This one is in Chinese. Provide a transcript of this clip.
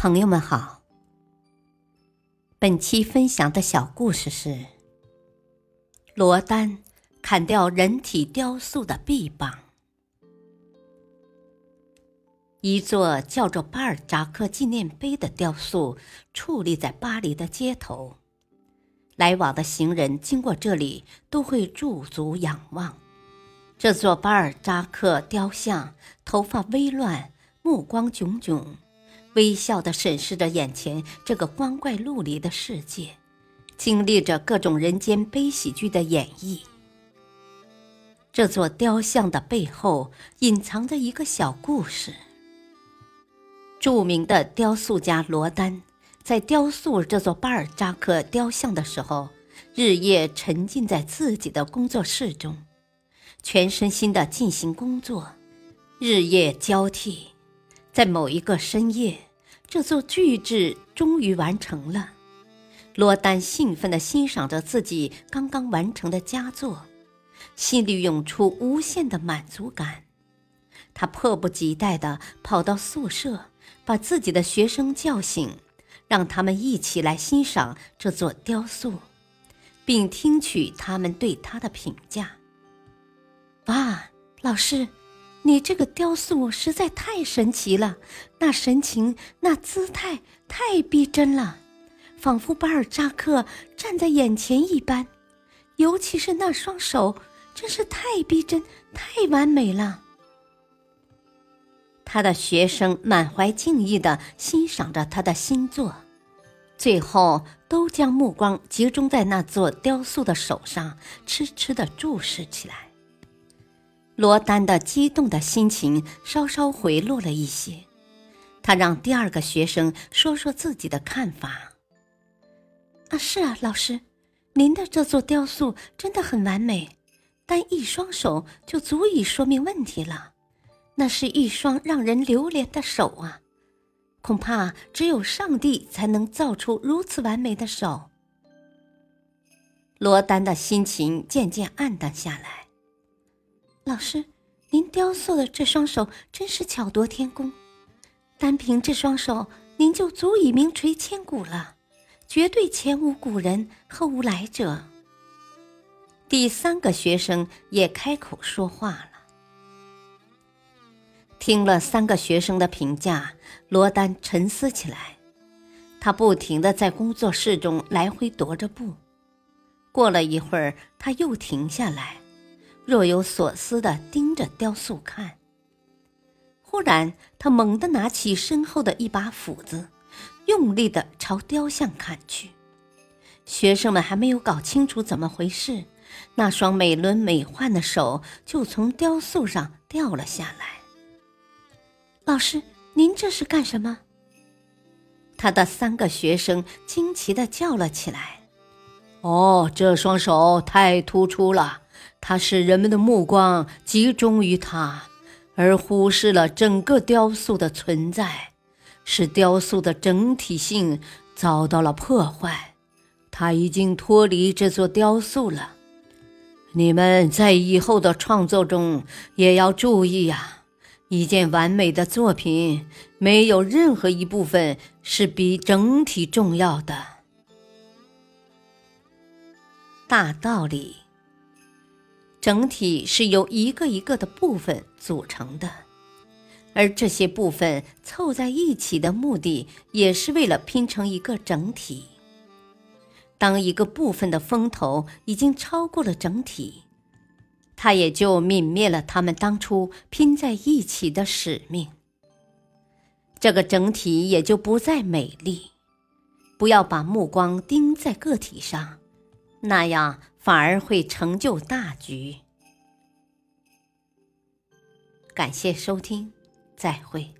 朋友们好，本期分享的小故事是罗丹砍掉人体雕塑的臂膀。一座叫做巴尔扎克纪念碑的雕塑矗立在巴黎的街头，来往的行人经过这里都会驻足仰望。这座巴尔扎克雕像头发微乱，目光炯炯。微笑地审视着眼前这个光怪陆离的世界，经历着各种人间悲喜剧的演绎。这座雕像的背后隐藏着一个小故事。著名的雕塑家罗丹在雕塑这座巴尔扎克雕像的时候，日夜沉浸在自己的工作室中，全身心地进行工作，日夜交替。在某一个深夜。这座巨制终于完成了，罗丹兴奋地欣赏着自己刚刚完成的佳作，心里涌出无限的满足感。他迫不及待地跑到宿舍，把自己的学生叫醒，让他们一起来欣赏这座雕塑，并听取他们对他的评价。哇，老师！你这个雕塑实在太神奇了，那神情、那姿态太逼真了，仿佛巴尔扎克站在眼前一般。尤其是那双手，真是太逼真、太完美了。他的学生满怀敬意地欣赏着他的新作，最后都将目光集中在那座雕塑的手上，痴痴地注视起来。罗丹的激动的心情稍稍回落了一些，他让第二个学生说说自己的看法。啊，是啊，老师，您的这座雕塑真的很完美，单一双手就足以说明问题了。那是一双让人流连的手啊，恐怕只有上帝才能造出如此完美的手。罗丹的心情渐渐暗淡下来。老师，您雕塑的这双手真是巧夺天工，单凭这双手，您就足以名垂千古了，绝对前无古人后无来者。第三个学生也开口说话了。听了三个学生的评价，罗丹沉思起来，他不停的在工作室中来回踱着步。过了一会儿，他又停下来。若有所思地盯着雕塑看。忽然，他猛地拿起身后的一把斧子，用力地朝雕像砍去。学生们还没有搞清楚怎么回事，那双美轮美奂的手就从雕塑上掉了下来。老师，您这是干什么？他的三个学生惊奇地叫了起来：“哦，这双手太突出了！”它使人们的目光集中于它，而忽视了整个雕塑的存在，使雕塑的整体性遭到了破坏。它已经脱离这座雕塑了。你们在以后的创作中也要注意呀！一件完美的作品，没有任何一部分是比整体重要的。大道理。整体是由一个一个的部分组成的，而这些部分凑在一起的目的，也是为了拼成一个整体。当一个部分的风头已经超过了整体，它也就泯灭了他们当初拼在一起的使命。这个整体也就不再美丽。不要把目光盯在个体上，那样。反而会成就大局。感谢收听，再会。